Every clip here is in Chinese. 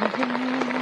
Hallelujah.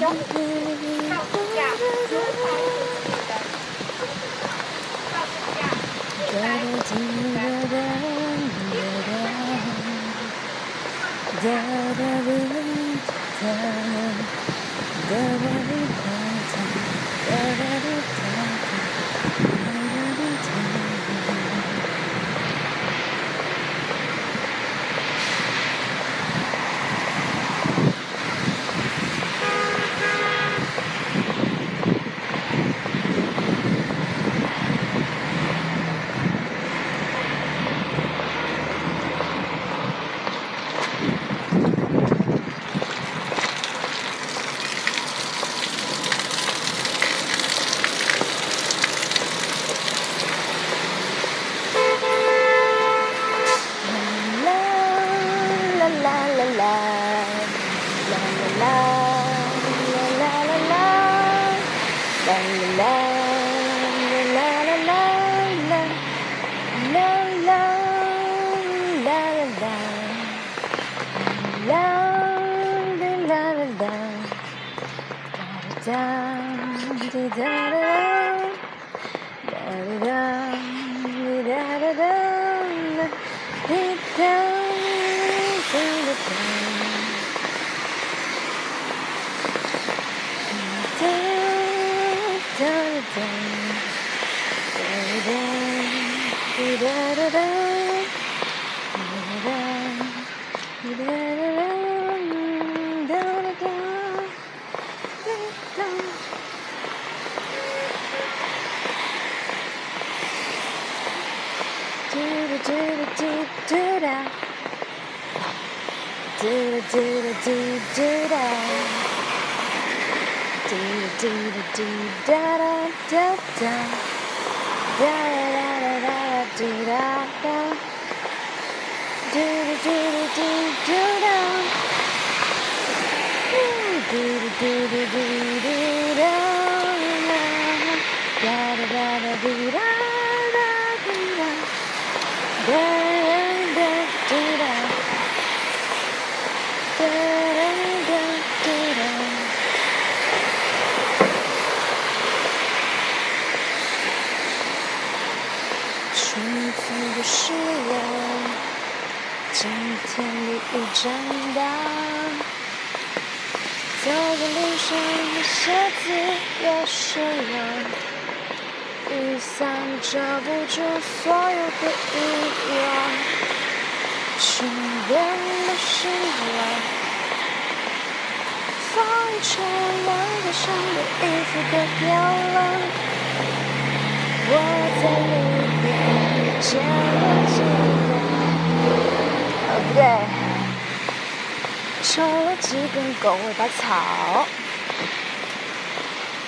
灯，中午时到暑假如 do da da da da da da da da 常不熄灯，到暑假不再不熄灯。幸福的是我，今天你已长大，走在路上的鞋子也湿了，雨伞遮不住所有的欲望，身边的是我，风吹两个上的衣服都掉了，我在路边。见了几个，哦不对，抽了几根狗尾巴草，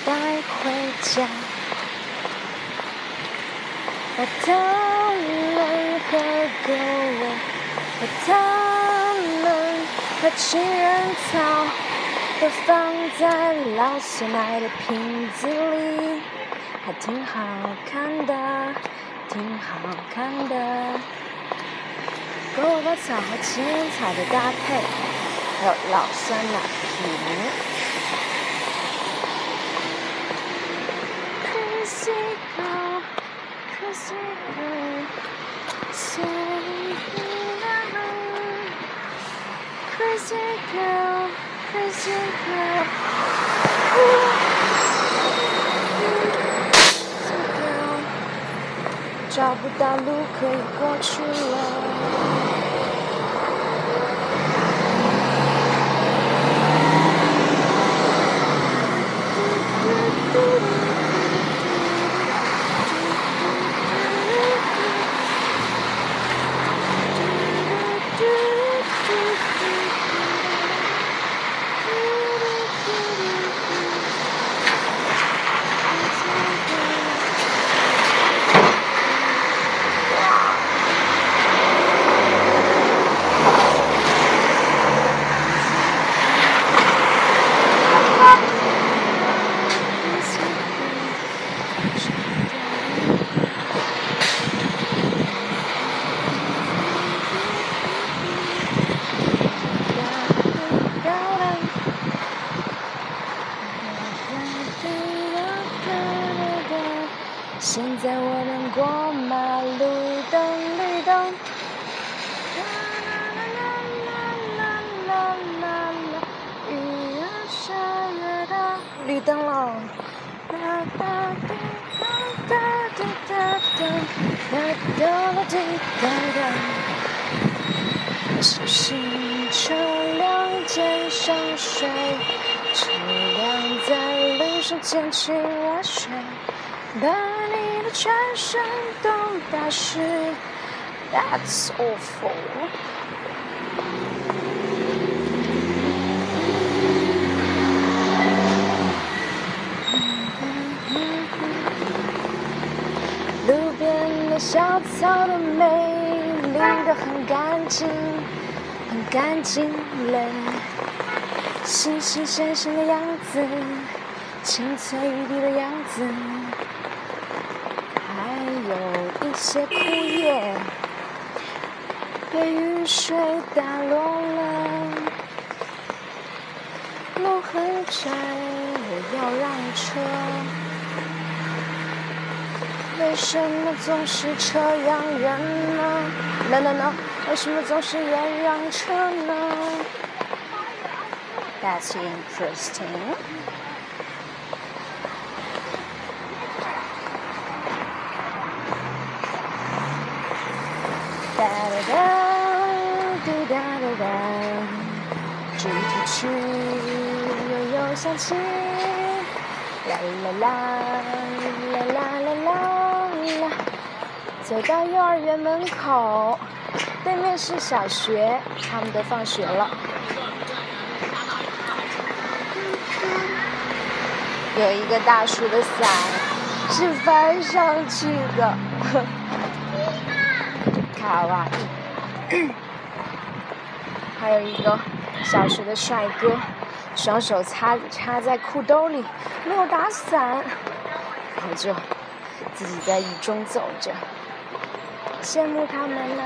带回家，把它们和狗尾，把它们和情人草，都放在老酸奶的瓶子里，还挺好看的。挺好看的，狗尾巴草和情人草的搭配，还有老酸奶瓶。找不到路可以过去了。现在我们过马路等绿灯啦啦啦啦啦啦啦啦雨越下越大绿灯了哒哒滴哒哒滴哒哒哒哒滴哒哒小心车辆肩上摔车辆在路上溅起了水全身都打湿。That's awful. 路边的小草都美丽的很干净，很干净嘞，新新鲜鲜的样子，青翠欲滴的样子，还有一些枯叶被雨水打落了，路很窄，我要让车。为什么总是车让人呢？No No No，为什么总是人让车呢？That's interesting. 哒哒哒，滴哒哒哒，主题曲悠悠响起，啦啦啦啦啦啦啦啦。走到幼儿园门口，对面是小学，他们都放学了。有一个大叔的伞是翻上去的，卡哇伊。还有一个小学的帅哥，双手插插在裤兜里，没有打伞，然后就自己在雨中走着，羡慕他们啦、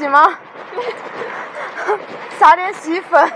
洗吗？撒点洗衣粉。